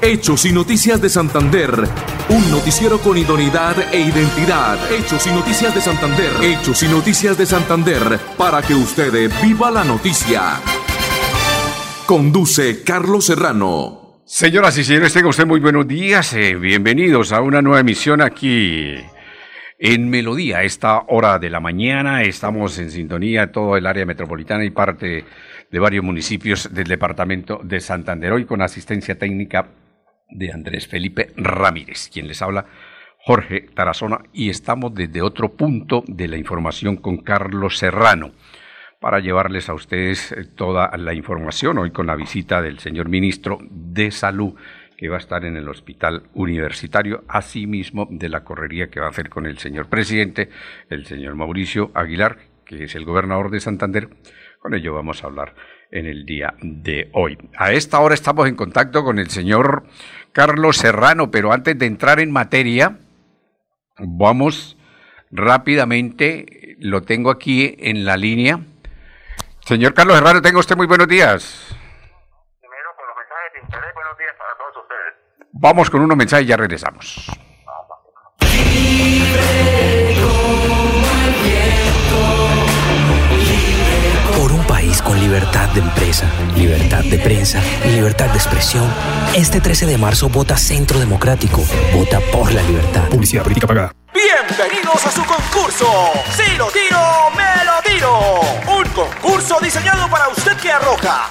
Hechos y Noticias de Santander. Un noticiero con idoneidad e identidad. Hechos y Noticias de Santander. Hechos y Noticias de Santander. Para que usted viva la noticia. Conduce Carlos Serrano. Señoras y señores, tenga usted muy buenos días. Eh, bienvenidos a una nueva emisión aquí en Melodía. Esta hora de la mañana estamos en sintonía todo el área metropolitana y parte de varios municipios del departamento de Santander. Hoy con asistencia técnica de Andrés Felipe Ramírez, quien les habla Jorge Tarazona y estamos desde otro punto de la información con Carlos Serrano para llevarles a ustedes eh, toda la información hoy con la visita del señor ministro de Salud que va a estar en el hospital universitario, asimismo de la correría que va a hacer con el señor presidente, el señor Mauricio Aguilar, que es el gobernador de Santander. Con ello vamos a hablar en el día de hoy. A esta hora estamos en contacto con el señor Carlos Serrano, pero antes de entrar en materia, vamos rápidamente, lo tengo aquí en la línea. Señor Carlos Serrano, tenga usted muy buenos días. Primero con los mensajes de interés, buenos días para todos ustedes. Vamos con unos mensajes y ya regresamos. País con libertad de empresa, libertad de prensa y libertad de expresión, este 13 de marzo vota Centro Democrático. Vota por la libertad. Publicidad política pagada. Bienvenidos a su concurso. Si lo tiro, me lo tiro. Un concurso diseñado para usted que arroja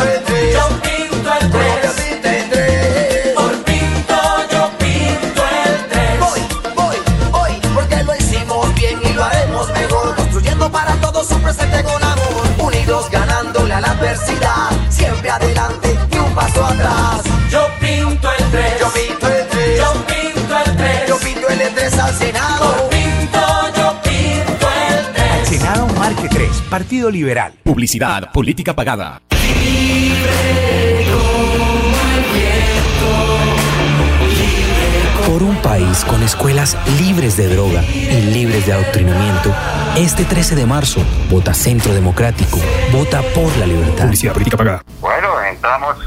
Unidos ganándole a la adversidad. Siempre adelante y un paso atrás. Yo pinto el 3. Yo pinto el 3. Yo pinto el 3. Yo pinto el 3 al Senado. Por pinto, yo pinto el 3. Senado Marque 3, Partido Liberal. Publicidad política pagada. Por un país con escuelas libres de droga y libres de adoctrinamiento, este 13 de marzo vota Centro Democrático. Vota por la libertad. Publicidad política pagada. Bueno, entramos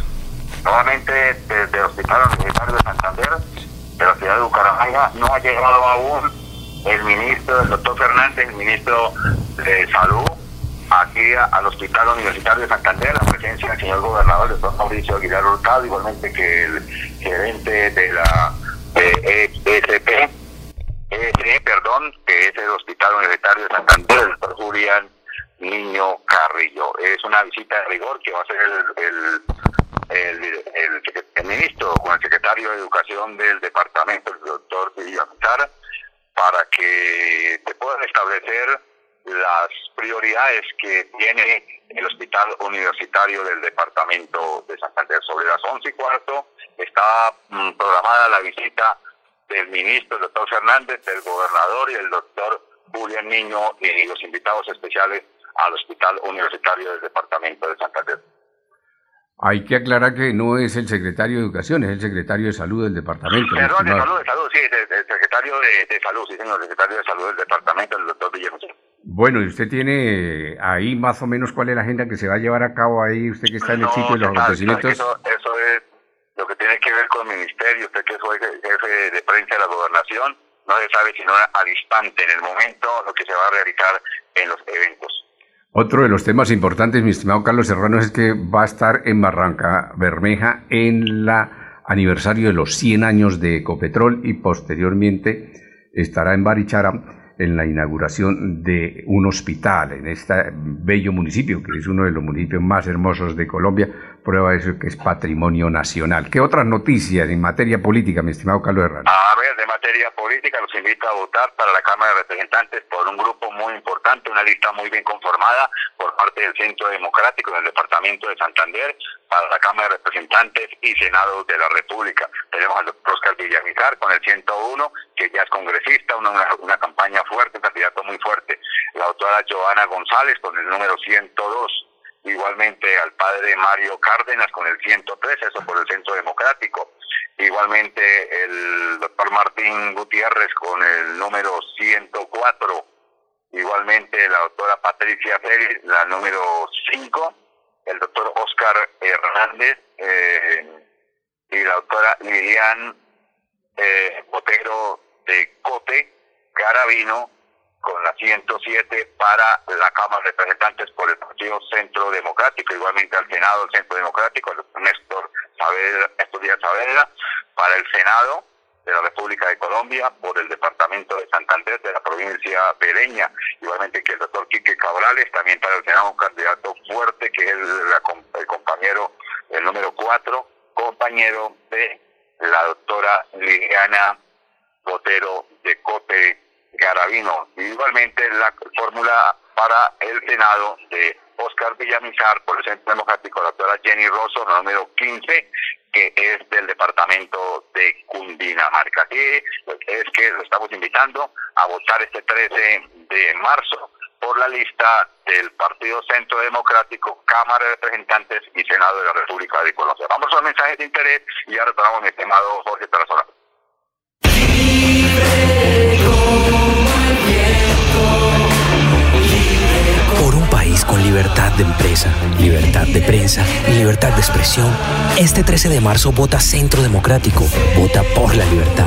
nuevamente desde el Hospital Universitario de Santander, de la ciudad de Bucaramanga. No ha llegado aún el ministro, el doctor Fernández, el ministro de Salud, aquí a- al Hospital Universitario de Santander, la presencia del señor gobernador, el doctor Mauricio Aguilar Hurtado, igualmente que el gerente de la eh, ESP, perdón, que es el Hospital Universitario de Santander, el doctor Julián Niño Carrillo. Es una visita de rigor que va a hacer el, el, el, el ministro con el secretario de Educación del departamento, el doctor Villamizar, para que se puedan establecer las prioridades que tiene el Hospital Universitario del Departamento de Santander. Sobre las once y cuarto está mm, programada la visita del ministro, el doctor Fernández, del gobernador y el doctor Julián Niño y los invitados especiales al Hospital Universitario del Departamento de Santander. Hay que aclarar que no es el secretario de Educación, es el secretario de Salud del departamento. Perdón, de salud, de salud, sí, el, el secretario de, de salud, sí, señor, el secretario de salud del departamento, el doctor Villanueva. Bueno, y usted tiene ahí más o menos cuál es la agenda que se va a llevar a cabo ahí, usted que está en el No, sitio de los acontecimientos. Eso, eso es lo que tiene que ver con el ministerio. Usted que fue jefe de prensa de la gobernación, no se sabe sino al instante, en el momento, lo que se va a realizar en los eventos. Otro de los temas importantes, mi estimado Carlos Serrano, es que va a estar en Barranca Bermeja en la aniversario de los 100 años de Ecopetrol y posteriormente estará en Barichara en la inauguración de un hospital en este bello municipio, que es uno de los municipios más hermosos de Colombia, prueba eso que es patrimonio nacional. ¿Qué otras noticias en materia política, mi estimado Carlos Serrano? A ver, de materia política, los invito a votar para la Cámara de Representantes por un grupo muy importante, una lista muy bien conformada por parte del Centro Democrático del Departamento de Santander, para la Cámara de Representantes y Senado de la República. Tenemos al doctor Oscar Villamizar con el 101, que ya es congresista, una, una, campaña fuerte doctora Joana González con el número 102, igualmente al padre Mario Cárdenas con el 103, eso por el Centro Democrático, igualmente el doctor Martín Gutiérrez con el número 104, igualmente la doctora Patricia Félix, la número 5, el doctor Oscar Hernández eh, y la doctora Lilian eh, Botero de Cote, Garabino, con la 107 para la Cámara de Representantes por el Partido Centro Democrático, igualmente al Senado del Centro Democrático, Néstor Saavedra, Néstor Díaz Saavedra, para el Senado de la República de Colombia, por el Departamento de Santander de la provincia Pereña, igualmente que el doctor Quique Cabrales, también para el Senado un candidato fuerte, que es el, el compañero, el número 4, compañero de la doctora Liliana Botero de Cote Garavino. Igualmente la fórmula para el Senado de Oscar Villamizar por el Centro Democrático, la doctora Jenny Rosso, número 15, que es del departamento de Cundinamarca. Así es que lo estamos invitando a votar este 13 de marzo por la lista del Partido Centro Democrático, Cámara de Representantes y Senado de la República de Colombia. Vamos a los mensajes de interés y ahora retornamos mi estimado Jorge Tarazona. Libertad de empresa, libertad de prensa y libertad de expresión, este 13 de marzo vota Centro Democrático. Vota por la libertad.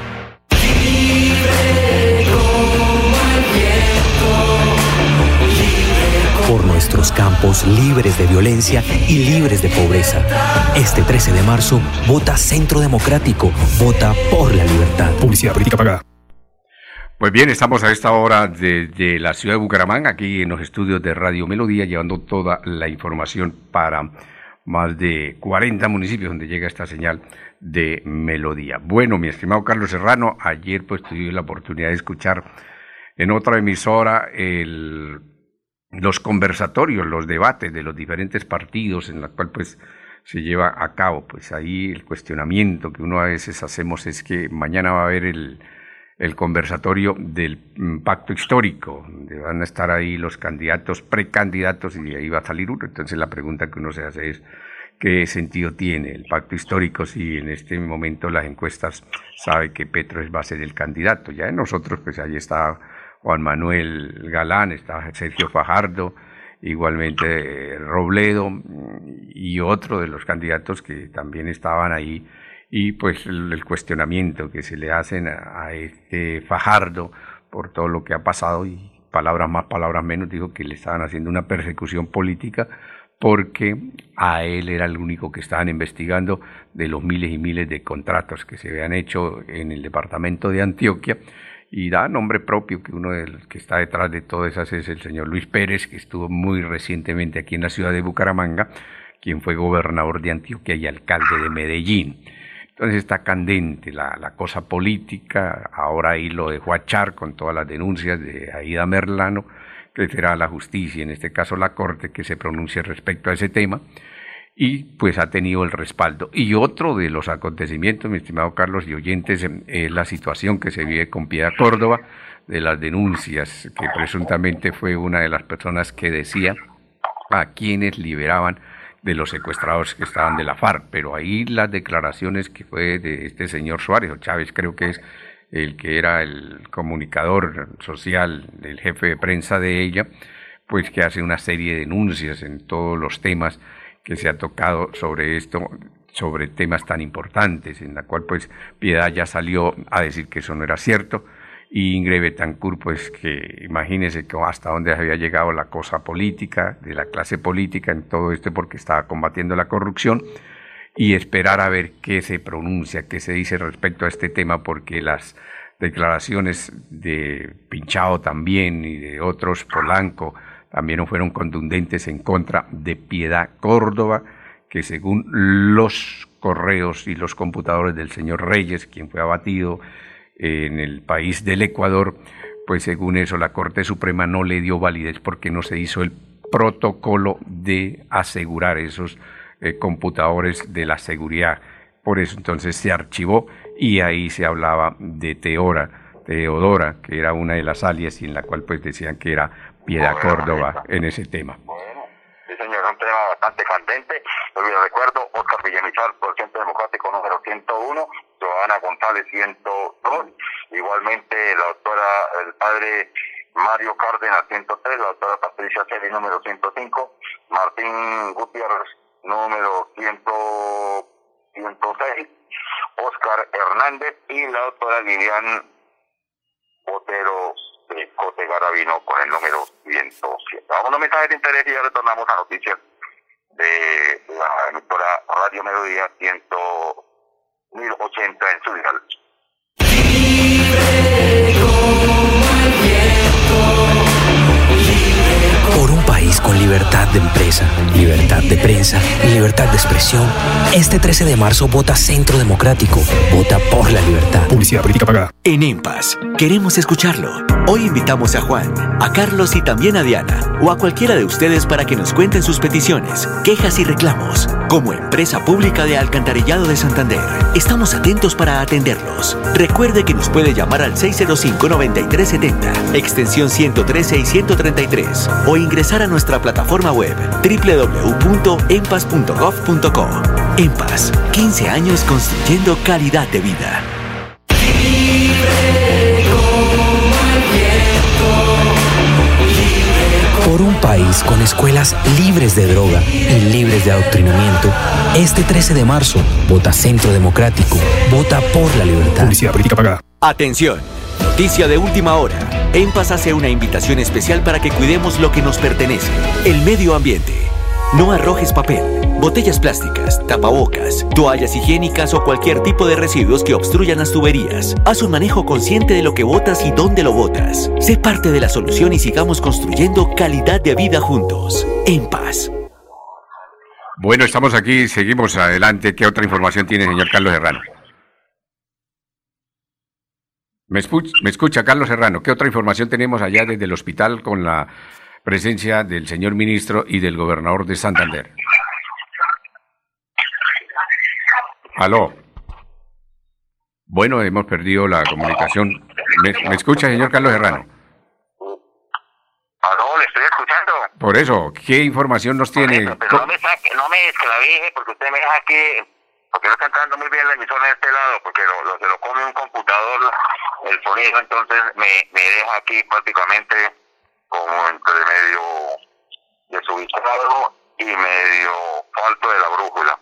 Nuestros campos libres de violencia y libres de pobreza. Este 13 de marzo, vota Centro Democrático. Vota por la libertad. Publicidad política pagada. Pues bien, estamos a esta hora desde la ciudad de Bucaramanga, aquí en los estudios de Radio Melodía, llevando toda la información para más de 40 municipios donde llega esta señal de Melodía. Bueno, mi estimado Carlos Serrano, ayer pues tuve la oportunidad de escuchar en otra emisora el, los conversatorios, los debates de los diferentes partidos en la cual pues se lleva a cabo. Pues ahí el cuestionamiento que uno a veces hacemos es que mañana va a haber el, el conversatorio del pacto histórico, donde van a estar ahí los candidatos, precandidatos, y ahí va a salir uno. Entonces la pregunta que uno se hace es, ¿qué sentido tiene el pacto histórico si en este momento las encuestas sabe que Petro es base del candidato? Ya nosotros, pues ahí está Juan Manuel Galán, está Sergio Fajardo, igualmente eh, Robledo y otro de los candidatos que también estaban ahí. Y pues el, el cuestionamiento que se le hacen a, a este Fajardo por todo lo que ha pasado y palabras más, palabras menos, dijo que le estaban haciendo una persecución política porque a él era el único que estaban investigando de los miles y miles de contratos que se habían hecho en el departamento de Antioquia y da nombre propio que uno de que está detrás de todo eso es el señor Luis Pérez, que estuvo muy recientemente aquí en la ciudad de Bucaramanga, quien fue gobernador de Antioquia y alcalde de Medellín. Entonces está candente la, la cosa política, ahora ahí lo dejó achar con todas las denuncias de Aida Merlano, que será la justicia, en este caso la Corte, que se pronuncie respecto a ese tema, y pues ha tenido el respaldo. Y otro de los acontecimientos, mi estimado Carlos y oyentes, es la situación que se vive con Piedad Córdoba, de las denuncias, que presuntamente fue una de las personas que decía a quienes liberaban de los secuestrados que estaban de la FARC, pero ahí las declaraciones que fue de este señor Suárez, o Chávez creo que es el que era el comunicador social, el jefe de prensa de ella, pues que hace una serie de denuncias en todos los temas que se ha tocado sobre esto, sobre temas tan importantes, en la cual pues Piedad ya salió a decir que eso no era cierto, y Ingrid Betancourt, pues que imagínese que hasta dónde había llegado la cosa política, de la clase política en todo esto, porque estaba combatiendo la corrupción, y esperar a ver qué se pronuncia, qué se dice respecto a este tema, porque las declaraciones de Pinchao también y de otros, Polanco, también fueron contundentes en contra de Piedad Córdoba, que según los correos y los computadores del señor Reyes, quien fue abatido en el país del Ecuador, pues según eso la Corte Suprema no le dio validez porque no se hizo el protocolo de asegurar esos eh, computadores de la seguridad. Por eso entonces se archivó y ahí se hablaba de Teora, Teodora, que era una de las alias y en la cual pues decían que era Piedad Córdoba en ese tema. Sí, señor, un tema bastante candente. Yo les recuerdo, Oscar Villamizar, por Centro Democrático número 101, Giovanna González 102, igualmente la doctora, el padre Mario Cárdenas 103, la doctora Patricia Celi número 105, Martín Gutiérrez número 100, 106, Oscar Hernández y la doctora Lilian Botero Cote Garavino con el número 107. Vamos a unos mensajes de interés y ya retornamos a noticias de la emisora Radio Melodía 1080 en su dial. Por un país con libertad de empresa, libertad de prensa y libertad de expresión, este 13 de marzo vota Centro Democrático. Vota por la libertad. Publicidad política pagada. En EMPAS, queremos escucharlo. Hoy invitamos a Juan, a Carlos y también a Diana, o a cualquiera de ustedes para que nos cuenten sus peticiones, quejas y reclamos. Como empresa pública de Alcantarillado de Santander, estamos atentos para atenderlos. Recuerde que nos puede llamar al 605-9370, extensión 113 y 133, o ingresar a nuestra plataforma web www.empas.gov.co. EMPAS, 15 años construyendo calidad de vida. Por un país con escuelas libres de droga y libres de adoctrinamiento, este 13 de marzo vota Centro Democrático. Vota por la libertad. Publicidad política pagada. Atención, noticia de última hora. EMPAS hace una invitación especial para que cuidemos lo que nos pertenece, el medio ambiente. No arrojes papel, botellas plásticas, tapabocas, toallas higiénicas o cualquier tipo de residuos que obstruyan las tuberías. Haz un manejo consciente de lo que botas y dónde lo botas. Sé parte de la solución y sigamos construyendo calidad de vida juntos. En paz. Bueno, estamos aquí, seguimos adelante. ¿Qué otra información tiene, señor Carlos Serrano? ¿Me escucha, me escucha, Carlos Serrano? ¿Qué otra información tenemos allá desde el hospital con la presencia del señor ministro y del gobernador de Santander? Aló. Bueno, hemos perdido la comunicación. ¿Me, me escucha, señor Carlos Serrano? Aló, le estoy escuchando. Por eso, ¿qué información nos tiene? Eso, pero no me, saque, no me esclavije porque usted me deja aquí, porque no está entrando muy bien la emisora de este lado, porque lo, lo- se lo come un computador el sonido, entonces me, me deja aquí prácticamente como entre medio desubicado y medio falto de la brújula.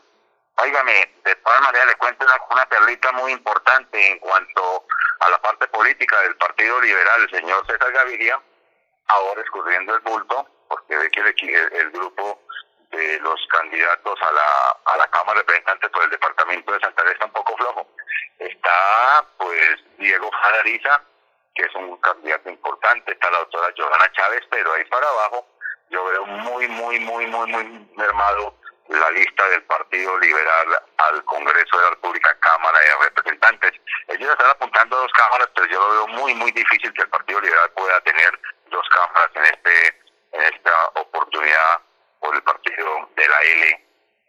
Óigame, de todas maneras le cuento una, una perlita muy importante en cuanto a la parte política del Partido Liberal, el señor César Gaviria, ahora escurriendo el bulto, porque ve que el, el grupo de los candidatos a la, a la Cámara de Representantes por el Departamento de Santander está un poco flojo. Está, pues, Diego Jadariza, que es un candidato importante, está la doctora Johanna Chávez, pero ahí para abajo yo veo muy, muy, muy, muy, muy mermado la lista del Partido Liberal al Congreso de la República, Cámara de Representantes. Ellos están apuntando a dos cámaras, pero yo lo veo muy, muy difícil que el Partido Liberal pueda tener dos cámaras en este en esta oportunidad por el partido de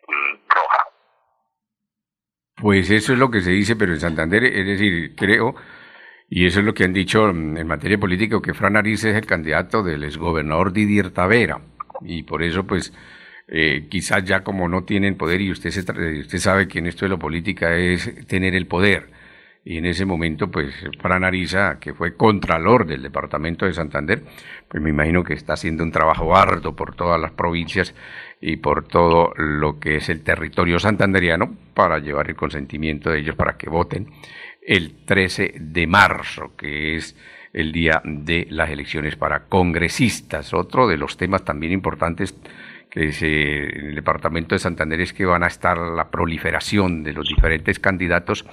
mm. Pues eso es lo que se dice, pero en Santander, es decir, creo, y eso es lo que han dicho mm, en materia política, que Fran Ariz es el candidato del exgobernador Didier Tavera, y por eso, pues, eh, quizás ya como no tienen poder, y usted, se tra- usted sabe que en esto de la política es tener el poder, y en ese momento, pues, Fran Ariza, que fue contralor del departamento de Santander, pues me imagino que está haciendo un trabajo arduo por todas las provincias y por todo lo que es el territorio santanderiano para llevar el consentimiento de ellos para que voten el 13 de marzo, que es el día de las elecciones para congresistas. Otro de los temas también importantes que se, en el departamento de Santander es que van a estar la proliferación de los diferentes candidatos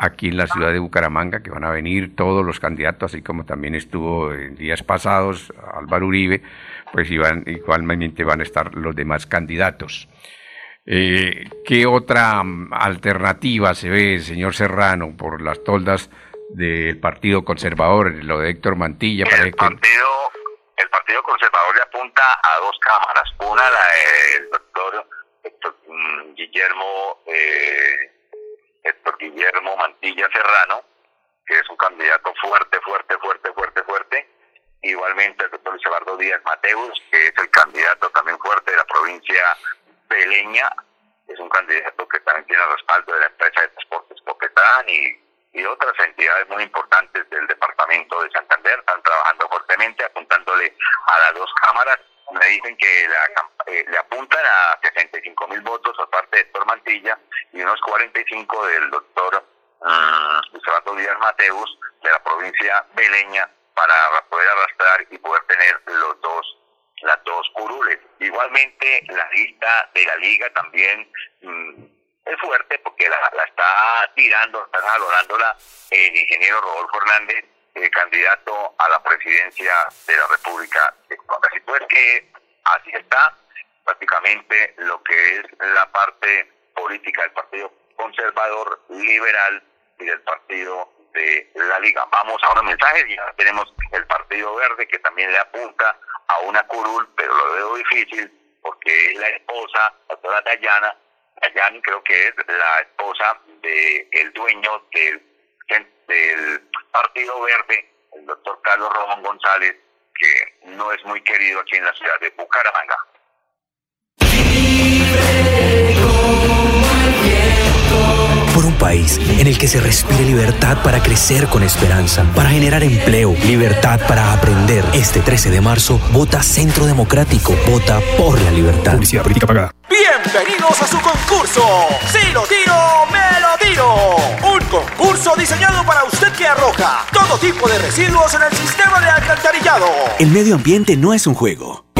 aquí en la ciudad de Bucaramanga, que van a venir todos los candidatos, así como también estuvo en días pasados Álvaro Uribe, pues iban, igualmente van a estar los demás candidatos. Eh, ¿Qué otra mm, alternativa se ve, señor Serrano, por las toldas del Partido Conservador, lo de Héctor Mantilla? El partido, el partido Conservador le apunta a dos cámaras. Una, la del doctor Héctor mm, Guillermo, eh, Héctor Guillermo Mantilla Serrano, que es un candidato fuerte, fuerte, fuerte, fuerte, fuerte. Igualmente el doctor Luis Eduardo Díaz Mateus, que es el candidato también fuerte de la provincia Beleña, es un candidato que también tiene respaldo de la empresa de transportes Popetán y, y otras entidades muy importantes del departamento de Santander, están trabajando fuertemente apuntándole a las dos cámaras. Me dicen que eh, le apuntan a 65 mil votos por parte de Héctor Mantilla y unos 45 del doctor um, Díaz Mateus de la provincia Beleña para poder arrastrar y poder tener los dos las dos curules. Igualmente, la lista de la liga también mm, es fuerte porque la, está tirando, está valorándola el ingeniero Rodolfo Hernández, el candidato a la presidencia de la República de. Así pues que así está prácticamente lo que es la parte política del Partido Conservador Liberal y del Partido de la Liga. Vamos a unos mensajes, ya tenemos el Partido Verde que también le apunta a una curul, pero lo veo difícil porque es la esposa, la doctora Dayana, Dayana creo que es la esposa del el dueño del, del Partido Verde, el doctor Carlos Román González, que no es muy querido aquí en la ciudad de Bucaramanga. País en el que se respire libertad para crecer con esperanza, para generar empleo, libertad para aprender. Este 13 de marzo, vota Centro Democrático, vota por la libertad. Publicidad política pagada. Bienvenidos a su concurso. Si lo tiro, me lo tiro. Un concurso diseñado para usted que arroja todo tipo de residuos en el sistema de alcantarillado. El medio ambiente no es un juego.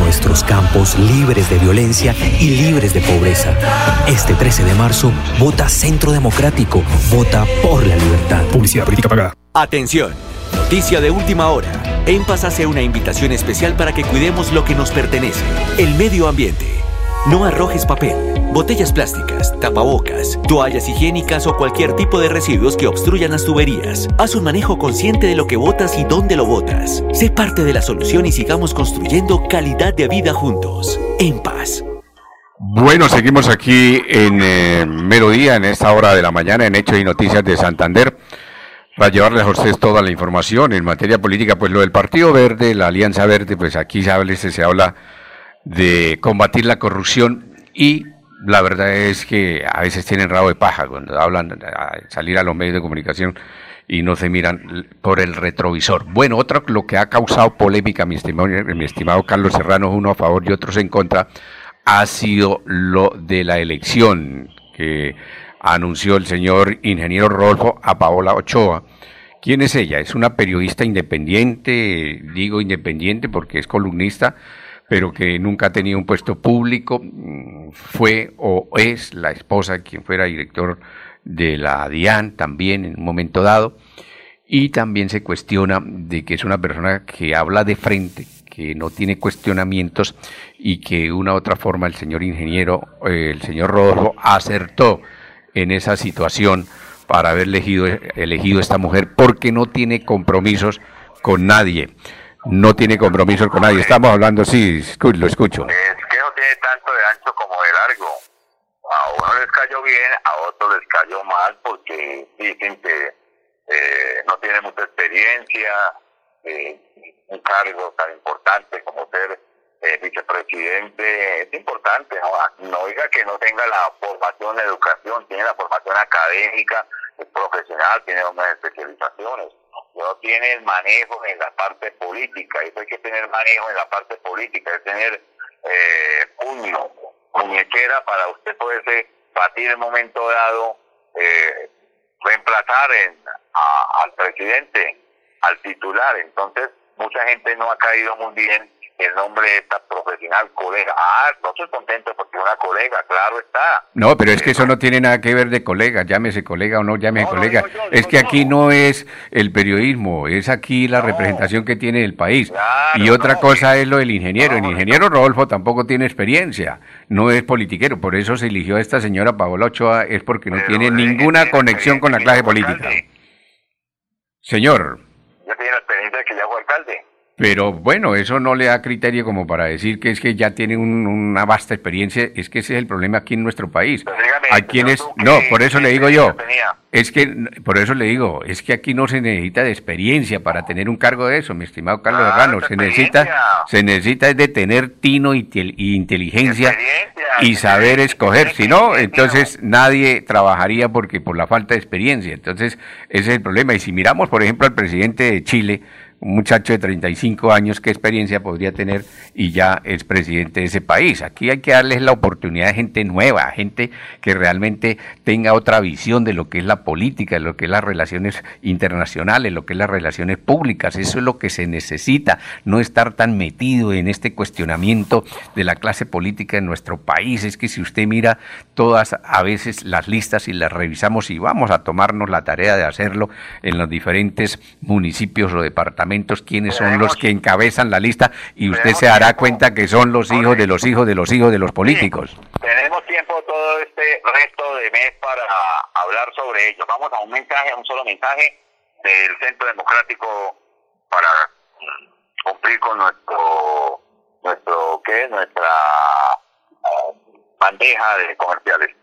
Nuestros campos libres de violencia y libres de pobreza. Este 13 de marzo, vota Centro Democrático, vota por la libertad. Publicidad política pagada. Atención, noticia de última hora. En Paz hace una invitación especial para que cuidemos lo que nos pertenece, el medio ambiente. No arrojes papel, botellas plásticas, tapabocas, toallas higiénicas o cualquier tipo de residuos que obstruyan las tuberías. Haz un manejo consciente de lo que botas y dónde lo botas. Sé parte de la solución y sigamos construyendo calidad de vida juntos. En paz. Bueno, seguimos aquí en eh, Melodía, en esta hora de la mañana, en Hechos y Noticias de Santander, para llevarles a ustedes toda la información en materia política. Pues lo del Partido Verde, la Alianza Verde, pues aquí se se habla de combatir la corrupción y la verdad es que a veces tienen rabo de paja cuando hablan a salir a los medios de comunicación y no se miran por el retrovisor. Bueno, otro lo que ha causado polémica, mi estimado, mi estimado Carlos Serrano, uno a favor y otros en contra, ha sido lo de la elección que anunció el señor ingeniero Rolfo a Paola Ochoa. ¿Quién es ella? Es una periodista independiente, digo independiente porque es columnista, pero que nunca ha tenido un puesto público, mm, fue o es la esposa quien fuera director de la DIAN también en un momento dado, y también se cuestiona de que es una persona que habla de frente, que no tiene cuestionamientos y que de una u otra forma el señor ingeniero, eh, el señor Rodolfo, acertó en esa situación para haber elegido, elegido esta mujer porque no tiene compromisos con nadie no tiene compromiso con nadie. Estamos hablando, sí, lo escucho. Es que no tiene tanto de ancho como de largo. A uno les cayó bien, a otro les cayó mal porque dicen que eh, no tiene mucha experiencia, un cargo tan importante como ser eh, vicepresidente es importante, ¿no? no diga que no tenga la formación en educación, tiene la formación académica, es profesional, tiene unas especializaciones no tiene el manejo en la parte política, eso hay que tener manejo en la parte política, es tener eh, puño, muñequera para usted poderse batir en un momento dado, eh, reemplazar en- al presidente, al titular. Entonces, mucha gente no ha caído muy bien el nombre de esta profesional colega. Ah, no estoy contento porque una colega, claro está. No, pero es que eso no tiene nada que ver de colega, llámese colega o no llame No, colega. es que aquí no es el periodismo, es aquí la representación que tiene el país. Claro, y otra cosa es lo del ingeniero. el ingeniero Rodolfo tampoco tiene experiencia, no es politiquero, por eso se eligió a esta señora Paola Ochoa, es porque no Pero tiene ninguna conexión con la clase política. Señor, Yo tenía la experiencia de que ya fue alcalde. Pero bueno, eso no le da criterio como para decir que es que ya tiene un- una vasta experiencia. Es que ese es el problema aquí en nuestro país. Dígame, Hay quienes, no, por eso ¿qué le digo yo, es que, por eso le digo, es que aquí no se necesita de experiencia para tener un cargo de eso, mi estimado Carlos Ah, Serrano. de Se necesita, se necesita es de tener tino y, y inteligencia y saber escoger. Si no, entonces nadie trabajaría porque por la falta de experiencia. Entonces, ese es el problema. Y si miramos, por ejemplo, al presidente de Chile, un muchacho de 35 años, ¿qué experiencia podría tener? Y ya es presidente de ese país. Aquí hay que darles la oportunidad a gente nueva, a gente que realmente tenga otra visión de lo que es la política, de lo que es las relaciones internacionales, lo que es las relaciones públicas. Eso es lo que se necesita, no estar tan metido en este cuestionamiento de la clase política en nuestro país. Es que si usted mira todas a veces las listas y las revisamos y vamos a tomarnos la tarea de hacerlo en los diferentes municipios o departamentos, quiénes son los que encabezan la lista y usted se dará cuenta que son los hijos de los hijos de los hijos de los políticos. Tenemos tiempo todo este resto de mes para hablar sobre ello. Vamos a un mensaje, a un solo mensaje del Centro Democrático para cumplir con nuestro, nuestro ¿qué? es? Nuestra ah, bandeja de comerciales.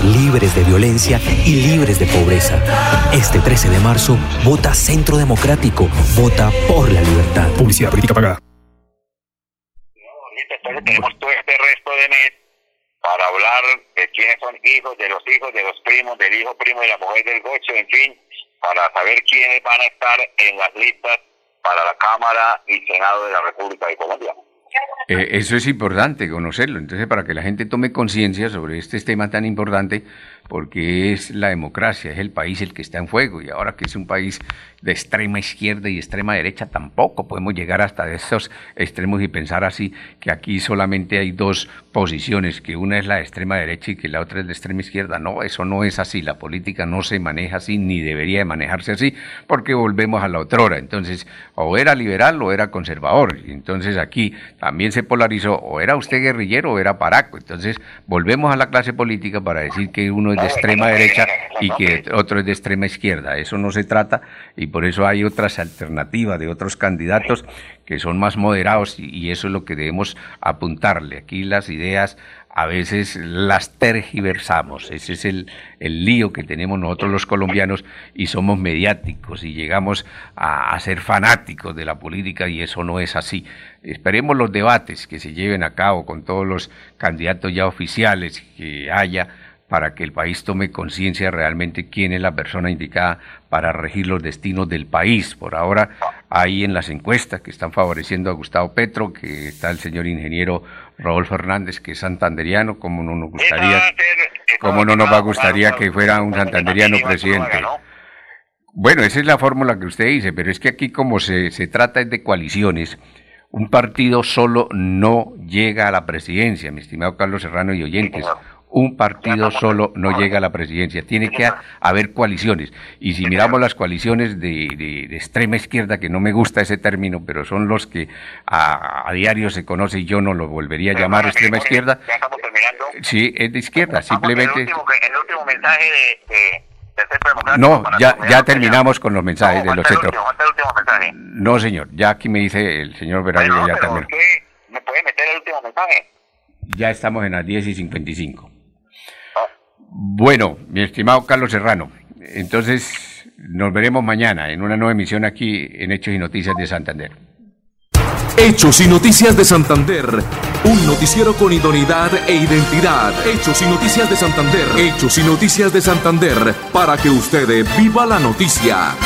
Libres de violencia y libres de pobreza. Este 13 de marzo, vota Centro Democrático. Vota por la libertad. Publicidad política pagada. Listo, Entonces tenemos todo este resto de mes para hablar de quiénes son hijos de los hijos, de los primos, del hijo primo de la mujer del gocho, en fin, para saber quiénes van a estar en las listas para la Cámara y Senado de la República de Colombia. Eh, eso es importante conocerlo, entonces para que la gente tome conciencia sobre este tema tan importante, porque es la democracia, es el país el que está en fuego, y ahora que es un país de extrema izquierda y extrema derecha, tampoco podemos llegar hasta esos extremos y pensar así, que aquí solamente hay dos posiciones, que una es la extrema derecha y que la otra es de extrema izquierda. No, eso no es así, la política no se maneja así, ni debería de manejarse así, porque volvemos a la otrora. Entonces, o era liberal o era conservador. Y entonces aquí también se polarizó, o era usted guerrillero o era paraco. Entonces, volvemos a la clase política para decir que uno de extrema derecha y que otro es de extrema izquierda. Eso no se trata y por eso hay otras alternativas de otros candidatos que son más moderados y, eso es lo que debemos apuntarle. Aquí las ideas a veces las tergiversamos. Ese es el, el lío que tenemos nosotros los colombianos y somos mediáticos y llegamos a, a ser fanáticos de la política y eso no es así. Esperemos los debates que se lleven a cabo con todos los candidatos ya oficiales que haya para que el país tome conciencia realmente quién es la persona indicada para regir los destinos del país. Por ahora, hay en las encuestas que están favoreciendo a Gustavo Petro, que está el señor ingeniero Rodolfo Hernández, que es santanderiano, como no nos gustaría, como no nos va a gustaría que fuera un santanderiano presidente. Bueno, esa es la fórmula que usted dice, pero es que aquí como se, se trata es de coaliciones, un partido solo no llega a la presidencia, mi estimado Carlos Serrano y oyentes. Un partido solo no llega a la presidencia. Tiene que ha- haber coaliciones. Y si miramos las coaliciones de, de- de extrema izquierda, que no me gusta ese término, pero son los que a, a diario se conoce y yo no lo volvería a llamar extrema izquierda. Ya estamos terminando. Sí, es de izquierda, Vamos, el simplemente. último, el último mensaje de, de, No, ya, ya terminamos con los mensajes No, de los centros. mensaje. No, señor, ya aquí me dice el señor Bueno, ya terminó. ¿Me puede meter el último mensaje? Ya estamos en las 10 y 55. Bueno, mi estimado Carlos Serrano, entonces nos veremos mañana en una nueva emisión aquí en Hechos y Noticias de Santander. Hechos y Noticias de Santander. Un noticiero con idoneidad e identidad. Hechos y Noticias de Santander. Hechos y Noticias de Santander. Para que usted viva la noticia.